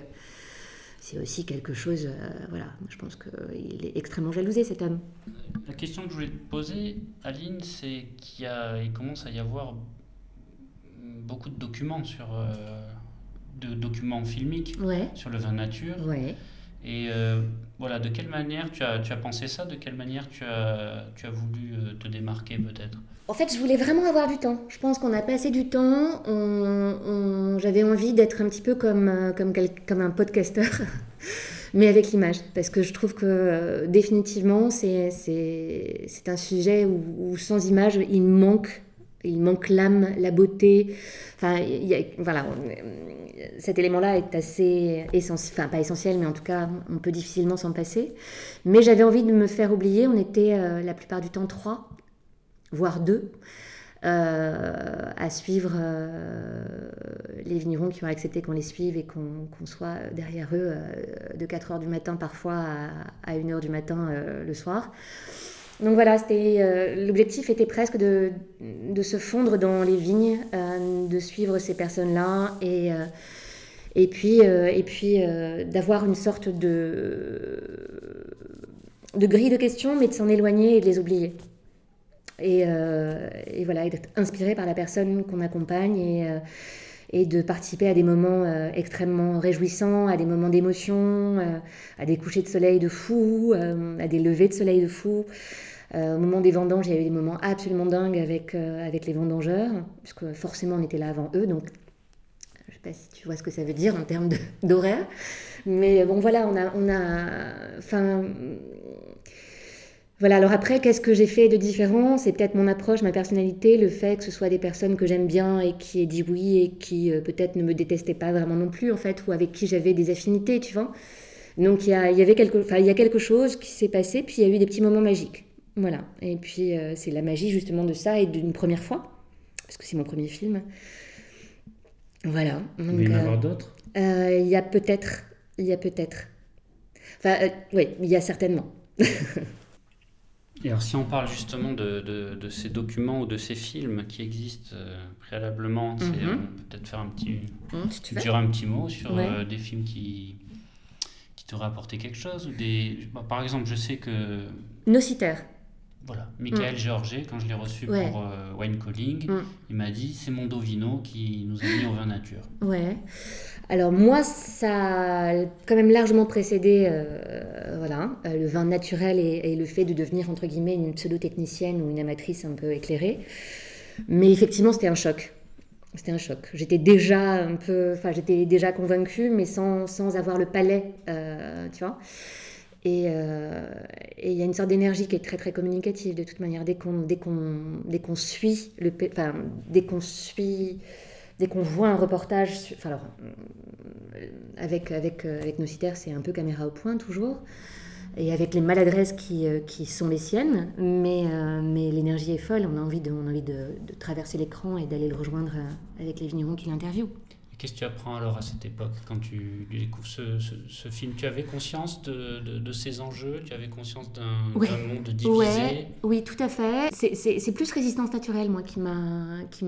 c'est aussi quelque chose. euh, voilà, je pense qu'il est extrêmement jalousé cet homme. La question que je voulais te poser, Aline, c'est qu'il commence à y avoir beaucoup de documents sur, euh, de documents filmiques Ouais, sur le vin nature. ouais. Et euh, voilà, de quelle manière tu as, tu as pensé ça? De quelle manière tu as, tu as voulu euh, te démarquer peut-être? En fait, je voulais vraiment avoir du temps. Je pense qu'on a passé du temps. J'avais envie d'être un petit peu comme, euh, comme, comme un podcasteur, mais avec l'image. Parce que je trouve que définitivement, c'est un sujet où sans image, il manque. Il manque l'âme, la beauté. Enfin, voilà, cet élément-là est assez essentiel, enfin pas essentiel, mais en tout cas, on peut difficilement s'en passer. Mais j'avais envie de me faire oublier. On était euh, la plupart du temps trois voire deux, euh, à suivre euh, les vignerons qui ont accepté qu'on les suive et qu'on soit derrière eux de 4 heures du matin parfois à, à 1 heure du matin le soir. Donc voilà, euh, l'objectif était presque de, se fondre dans les vignes, euh, de suivre ces personnes-là et, puis, euh, et puis d'avoir une sorte de, grille de questions, mais de s'en éloigner et de les oublier. Et, voilà, et d'être inspiré par la personne qu'on accompagne et, et de participer à des moments extrêmement réjouissants, à des moments d'émotion, à des couchers de soleil de fou, à des levées de soleil de fou. Euh, au moment des vendanges, il y a eu des moments absolument dingues avec, euh, avec les vendangeurs, puisque forcément on était là avant eux, donc je ne sais pas si tu vois ce que ça veut dire en termes d'horaire. Mais bon, voilà, on a. On a enfin. Voilà, alors après, qu'est-ce que j'ai fait de différent? C'est peut-être mon approche, ma personnalité, le fait que ce soit des personnes que j'aime bien et qui aient dit oui et qui euh, peut-être ne me détestaient pas vraiment non plus, en fait, ou avec qui j'avais des affinités, tu vois? Donc il y, a, y avait quelque, il y a quelque chose qui s'est passé, puis il y a eu des petits moments magiques. Voilà. Et puis euh, c'est la magie justement de ça et d'une première fois, parce que c'est mon premier film. Voilà. Il va y en euh, avoir d'autres? euh, Il y a peut-être. Il y a peut-être. Enfin, euh, oui, il y a certainement. Et alors, si on parle justement de, de, de ces documents ou de ces films qui existent euh, préalablement, on peut peut-être faire un petit, si tu dirais un petit mot sur Ouais. euh, des films qui, qui t'auraient apporté quelque chose ou des... bah, Par exemple, je sais que Nocitaire. Voilà, Michael Georget, quand je l'ai reçu Mm. Ouais. pour euh, Wine Calling, Mm. il m'a dit c'est mon Dovino qui nous a mis au vin nature. Ouais. Alors moi, ça a quand même largement précédé euh, voilà, euh, le vin naturel et, et le fait de devenir, entre guillemets, une pseudo-technicienne ou une amatrice un peu éclairée. Mais effectivement, c'était un choc. C'était un choc. J'étais déjà un peu, enfin, j'étais déjà convaincue, mais sans, sans avoir le palais, euh, tu vois. Et euh, et il y a une sorte d'énergie qui est très très communicative de toute manière. Dès qu'on dès qu'on dès qu'on suit le, enfin, dès qu'on suit dès qu'on voit un reportage, enfin alors, euh, avec, avec, euh, avec c'est un peu caméra au point toujours, et avec les maladresses qui, qui sont les siennes, mais, mais l'énergie est folle, on a envie de, on a envie de, de traverser l'écran et d'aller le rejoindre avec les vignerons qui l'interviewent. Qu'est-ce que tu apprends alors à cette époque quand tu découvres ce, ce, ce film? Tu avais conscience de, de, de ces enjeux? Tu avais conscience d'un Ouais. monde divisé? Ouais, oui, tout à fait. C'est- plus résistance naturelle, moi, qui m'a qui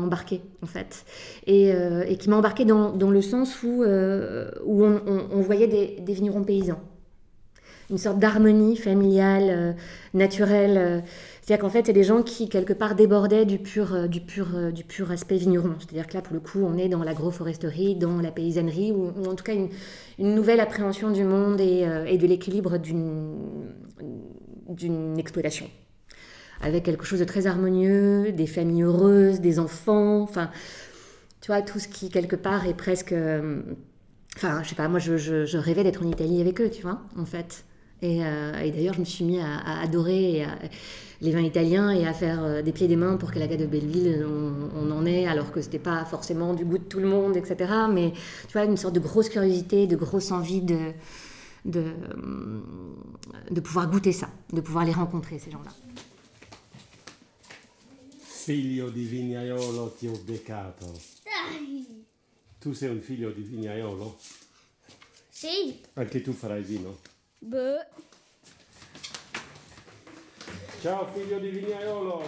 embarqué en fait, et, euh, et qui m'a embarqué dans, dans le sens où euh, où on, on- on voyait des, des vignerons paysans, une sorte d'harmonie familiale, euh, naturelle. C'est-à-dire qu'en fait, c'est des gens qui, quelque part, débordaient du pur, euh, du pur, euh, du pur aspect vigneron. C'est-à-dire que là, pour le coup, on est dans l'agroforesterie, dans la paysannerie, ou, en tout cas une, une nouvelle appréhension du monde et, euh, et de l'équilibre d'une exploitation. Avec quelque chose de très harmonieux, des familles heureuses, des enfants, enfin, tu vois, tout ce qui, quelque part, est presque... Enfin, je sais pas, moi, je, je- rêvais d'être en Italie avec eux, tu vois, en fait. Et, et d'ailleurs, je me suis mis à, à adorer et à- les vins italiens et à faire euh, des pieds et des mains pour que la gare de Belleville, on, on en ait, alors que c'était pas forcément du goût de tout le monde, etc. Mais tu vois, une sorte de grosse curiosité, de grosse envie de, de, de pouvoir goûter ça, de pouvoir les rencontrer, ces gens-là. Figlio di vignaiolo ti ho beccato. Tu sei un figlio di vignaiolo? Sì. Anche tu farai vino? Beh. Ciao figlio di vignaiolo!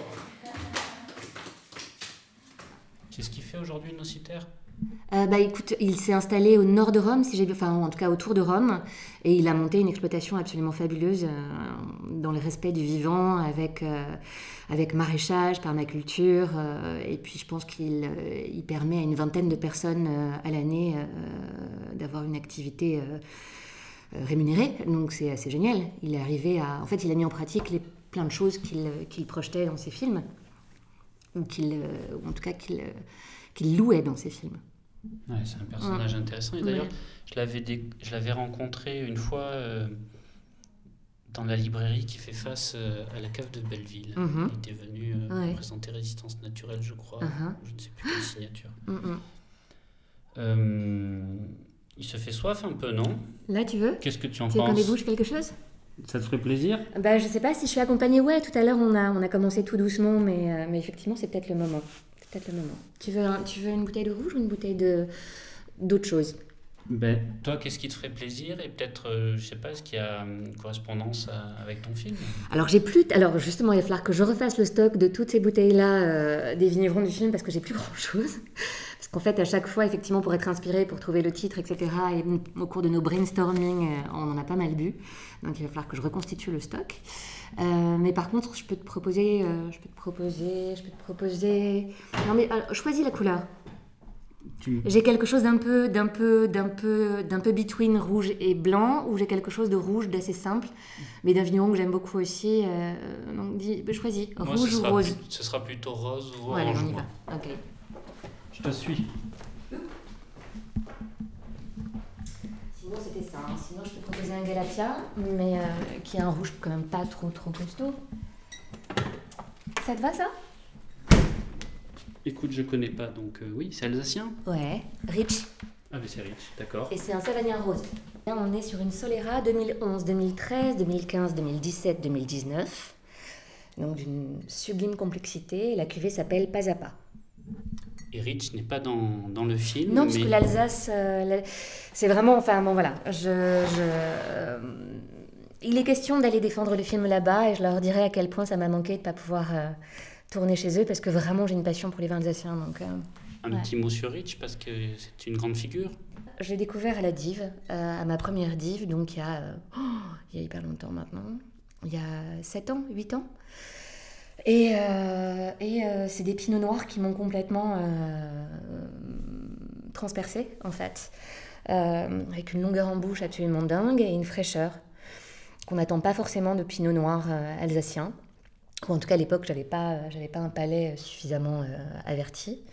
C'est ce qu'il fait aujourd'hui Nocitaire? Euh, bah écoute, il s'est installé au nord de Rome, si j'ai bien, enfin en tout cas autour de Rome, et il a monté une exploitation absolument fabuleuse euh, dans le respect du vivant, avec euh, avec maraîchage, permaculture, euh, et puis je pense qu'il euh, il permet à une vingtaine de personnes euh, à l'année euh, d'avoir une activité rémunérée, donc c'est assez génial. Il est arrivé à, en fait, il a mis en pratique les, plein de choses qu'il qu'il projetait dans ses films, ou qu'il, euh, ou en tout cas qu'il euh, qu'il louait dans ses films. Ouais, c'est un personnage intéressant. Et d'ailleurs, Ouais. je l'avais rencontré une fois euh, dans la librairie qui fait face euh, à la cave de Belleville. Mhm. Il était venu euh, présenter Résistance naturelle, je crois. Uh-huh. Je ne sais plus quelle signature. Mm, mm. Euh, il se fait soif un peu, non? Là, tu veux? Qu'est-ce que tu en Tu veux qu'on penses? débouche quelque chose? Ça te ferait plaisir bah, Je sais pas si je suis accompagnée. Ouais, tout à l'heure, on a, on a commencé tout doucement, mais, euh, mais effectivement, c'est peut-être le moment. C'est peut-être le moment. Tu veux, un- tu veux une bouteille de rouge ou une bouteille de d'autre chose ben, Toi, qu'est-ce qui te ferait plaisir Et peut-être, euh, je sais pas, est-ce qu'il y a une correspondance à- avec ton film? Alors, j'ai plus. Alors, justement, il va falloir que je refasse le stock de toutes ces bouteilles-là euh, des vignerons du film parce que j'ai plus grand-chose. Qu'en fait, à chaque fois, effectivement, pour être inspiré, pour trouver le titre, etc., et au cours de nos brainstorming, euh, on en a pas mal bu. Donc, il va falloir que je reconstitue le stock. Euh, mais par contre, je peux te proposer, euh, je peux te proposer, je peux te proposer. Non, mais alors, choisis la couleur. Tu- J'ai quelque chose d'un peu, d'un peu, d'un peu, d'un peu between rouge et blanc, ou j'ai quelque chose de rouge d'assez simple, mais d'un vigneron que j'aime beaucoup aussi. euh, donc, dis, choisis, Moi, rouge ou rose. Ce sera plutôt rose ou Voilà, orange. on y va. Ok. Je te suis. Sinon, c'était ça. hein. Sinon, je peux proposer un Galatia, mais euh, qui est un rouge quand même pas trop, trop costaud. Ça te va, ça? Écoute, je connais pas, donc euh, oui, c'est alsacien? Ouais. Rich. Ah, mais c'est riche, d'accord. Et c'est un Savagnin rose. Là, on est sur une Solera 2011, 2013, 2015, 2017, 2019. Donc d'une sublime complexité. La cuvée s'appelle Pas à Pas. Et Rich n'est pas dans, dans le film. Non, mais... puisque l'Alsace, euh, la- c'est vraiment. Enfin, bon, voilà. Je, je, euh, il est question d'aller défendre le film là-bas et je leur dirai à quel point ça m'a manqué de ne pas pouvoir euh, tourner chez eux parce que vraiment j'ai une passion pour les vins alsaciens. Donc, euh, Un Ouais. petit mot sur Rich, parce que c'est une grande figure. je l'ai découvert à la div, euh, à ma première div, donc il y a, oh, il y a hyper longtemps maintenant. Il y a 7 ans, 8 ans. Et, euh, euh, c'est des pinots noirs qui m'ont complètement euh, transpercé en fait. Avec une longueur en bouche absolument dingue et une fraîcheur qu'on n'attend pas forcément de pinot noir alsacien. Ou en tout cas à l'époque, j'avais pas, pas un palais suffisamment averti.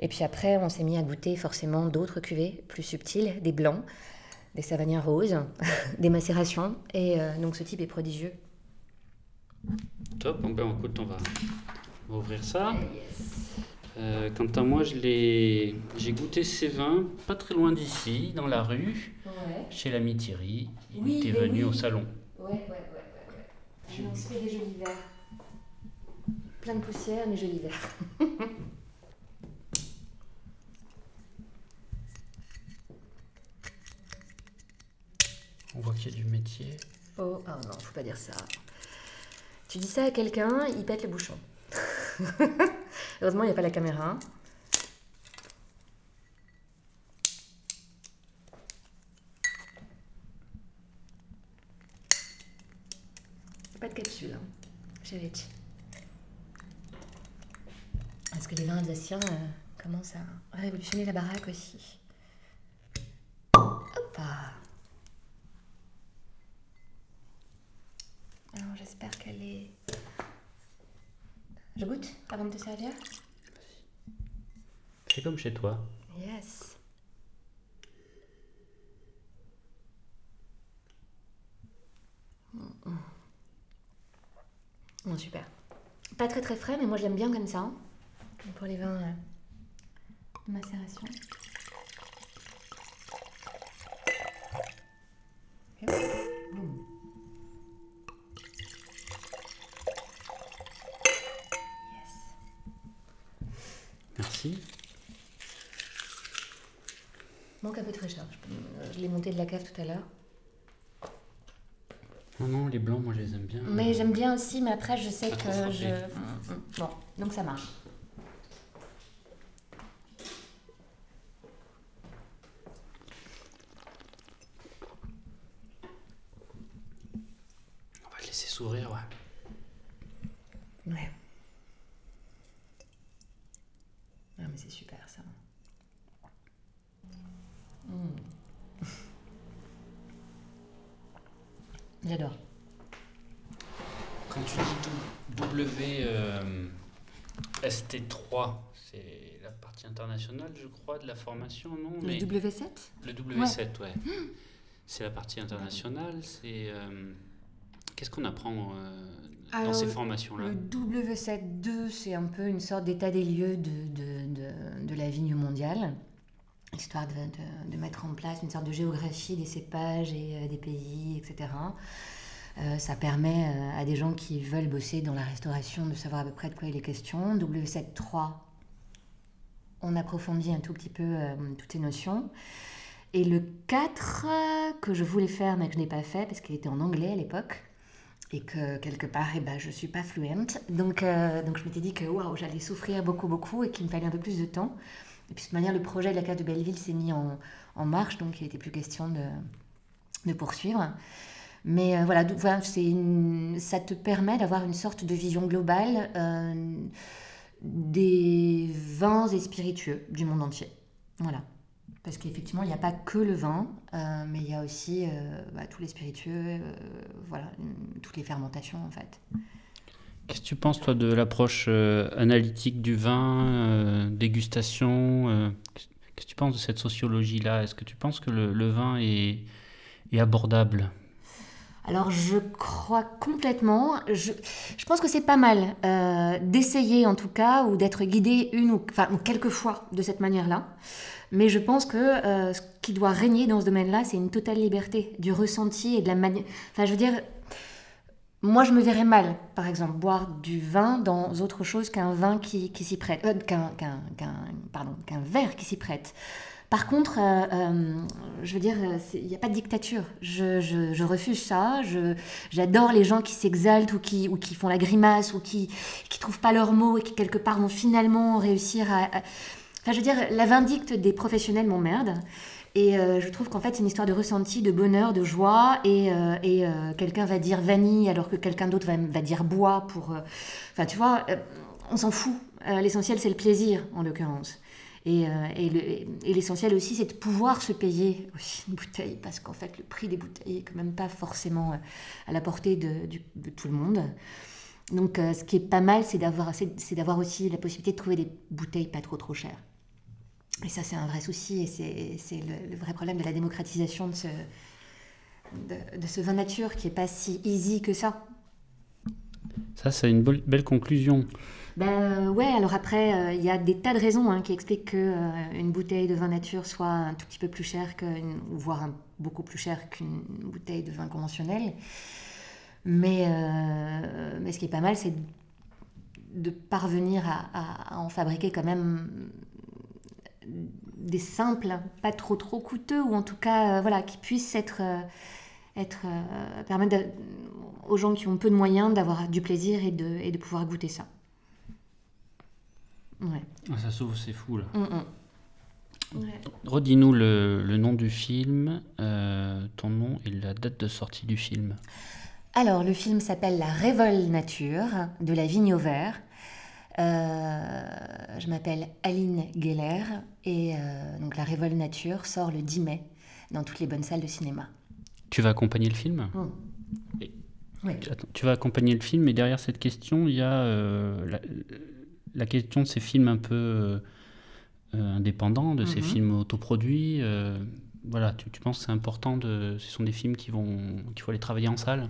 Et puis après, on s'est mis à goûter forcément d'autres cuvées plus subtiles, des blancs, des savagnins roses, des macérations. Et donc ce type est prodigieux. Top, bon, ben, écoute, on va, on va ouvrir ça. Euh, quant à moi, je l'ai- j'ai goûté ces vins pas très loin d'ici, dans la rue, Ouais, chez l'ami Thierry. Il Oui, était venu oui. au salon. ouais, ouais, ouais. ouais, ouais. on se fait des jolis verres. Plein de poussière, mais jolis verres. On voit qu'il y a du métier. Oh, ah non, faut pas dire ça. Tu dis ça à quelqu'un, il pète le bouchon. Heureusement, il n'y a pas la caméra. Pas de capsule, hein, chez Rich. Parce que les vins alsaciens euh, commencent à révolutionner la baraque aussi. Hop Alors j'espère qu'elle est... Je goûte avant de te servir C'est comme chez toi. Yes. Mm, mm. Bon, super. Pas très très frais, mais moi je l'aime bien comme ça. hein, Pour les vins euh, de macération. Ok. Je, je l'ai monté de la cave tout à l'heure. Non, non, les blancs, moi, je les aime bien. Mais j'aime bien aussi, mais après, je sais que je. Mm, mm. Bon, donc ça marche. laisser s'ouvrir, ouais. Ouais. Ah, mais c'est super ça. Mm. J'adore. Quand tu dis W euh, ST3, c'est la partie internationale, je crois, de la formation, non Le Mais W7 le W7, ouais. C'est la partie internationale. C'est euh, qu'est-ce qu'on apprend euh, dans ces formations-là? Le W7-2, c'est un peu une sorte d'état des lieux de, de, de, de la vigne mondiale, histoire de, mettre en place une sorte de géographie des cépages et euh, des pays, etc. Euh, ça permet euh, à des gens qui veulent bosser dans la restauration de savoir à peu près de quoi il est question. W7-3, on approfondit un tout petit peu euh, toutes ces notions. Et le 4, euh, que je voulais faire mais que je n'ai pas fait parce qu'il était en anglais à l'époque, et que quelque part, eh ben, je ne suis pas fluente. Donc, euh, donc je m'étais dit que waouh, j'allais souffrir beaucoup, beaucoup et qu'il me fallait un peu plus de temps. Et puis de toute manière, le projet de la carte de Belleville s'est mis en, en marche, donc il n'était plus question de, de poursuivre. Mais voilà, voilà une- ça te permet d'avoir une sorte de vision globale des vins et spiritueux du monde entier. Voilà. Parce qu'effectivement, il n'y a pas que le vin, euh, mais il y a aussi euh, bah, tous les spiritueux, euh, voilà, toutes les fermentations en fait. Qu'est-ce que tu penses, toi, de l'approche analytique du vin, dégustation Qu'est-ce que tu penses de cette sociologie-là? Est-ce que tu penses que le, vin est abordable? Alors je crois complètement, je, pense que c'est pas mal euh, d'essayer en tout cas, ou d'être guidé une ou, enfin, quelques fois de cette manière-là. Mais je pense que euh, ce qui doit régner dans ce domaine-là, c'est une totale liberté du ressenti et de la manière. Enfin, je veux dire, moi, je me verrais mal, par exemple, boire du vin dans autre chose qu'un vin qui, qui s'y prête, euh, qu'un, qu'un verre qui s'y prête. Par contre, euh, euh, je veux dire, euh, il n'y a pas de dictature. Je, refuse ça. J'adore les gens qui s'exaltent ou qui, font la grimace ou qui qui trouvent pas leurs mots et qui quelque part vont finalement réussir à. Enfin, je veux dire, la vindicte des professionnels m'emmerde. Et je trouve qu'en fait, c'est une histoire de ressenti, de bonheur, de joie. Et, quelqu'un va dire vanille alors que quelqu'un d'autre va, va dire bois pour. Enfin, tu vois, on s'en fout. L'essentiel, c'est le plaisir, en l'occurrence. Et, euh, et le- et l'essentiel aussi, c'est de pouvoir se payer une bouteille, parce qu'en fait, le prix des bouteilles est quand même pas forcément euh, à la portée de, tout le monde. Donc, euh, ce qui est pas mal, c'est d'avoir, aussi la possibilité de trouver des bouteilles pas trop trop chères. Et ça, c'est un vrai souci, et c'est, le, vrai problème de la démocratisation de ce, de, ce vin nature qui est pas si easy que ça. Ça, c'est une belle conclusion. Ben ouais, alors après, euh, il y a des tas de raisons hein, qui expliquent que euh, une bouteille de vin nature soit un tout petit peu plus chère, voire beaucoup plus chère qu'une bouteille de vin conventionnel. Mais, euh, mais ce qui est pas mal, c'est de parvenir à, en fabriquer quand même des simples, pas trop trop coûteux, ou en tout cas, euh, voilà, qui puissent être, euh, être euh, permettre aux gens qui ont peu de moyens d'avoir du plaisir et de, et de pouvoir goûter ça. Ouais. Ah, ça s'ouvre, c'est fou, là. Mm, mm. Ouais. Redis-nous le, le nom du film, euh, ton nom et la date de sortie du film. Alors, le film s'appelle La Révolte Nature de la Vigne au Vert. Euh, je m'appelle Aline Geller et euh, donc La Révolte Nature sort le 10 mai dans toutes les bonnes salles de cinéma. Tu vas accompagner le film? Mm. Et- Oui. Attends, tu vas accompagner le film, et derrière cette question, il y a euh, la, la question de ces films un peu euh, euh, indépendants, de ces Mhm. films autoproduits. euh, voilà, tu, tu penses que c'est important de. Ce sont des films qui vont, qu'il faut aller travailler en salle?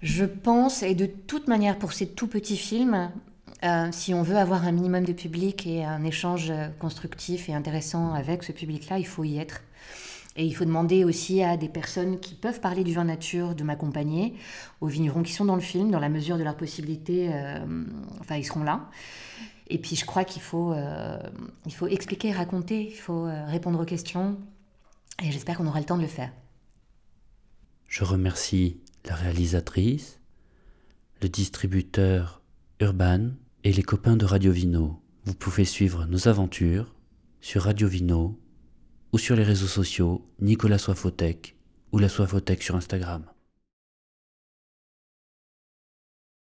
Je pense, et de toute manière pour ces tout petits films, euh, si on veut avoir un minimum de public et un échange constructif et intéressant avec ce public-là, il faut y être. Et il faut demander aussi à des personnes qui peuvent parler du vin nature de m'accompagner, aux vignerons qui sont dans le film, dans la mesure de leurs possibilités, euh, enfin ils seront là. Et puis je crois qu'il faut, euh, il faut expliquer, raconter, il faut euh, répondre aux questions, et j'espère qu'on aura le temps de le faire. Je remercie la réalisatrice, le distributeur Urban et les copains de Radio Vino. Vous pouvez suivre nos aventures sur Radio Vino ou sur les réseaux sociaux Nicolas Soifotech ou la Soifotech sur Instagram.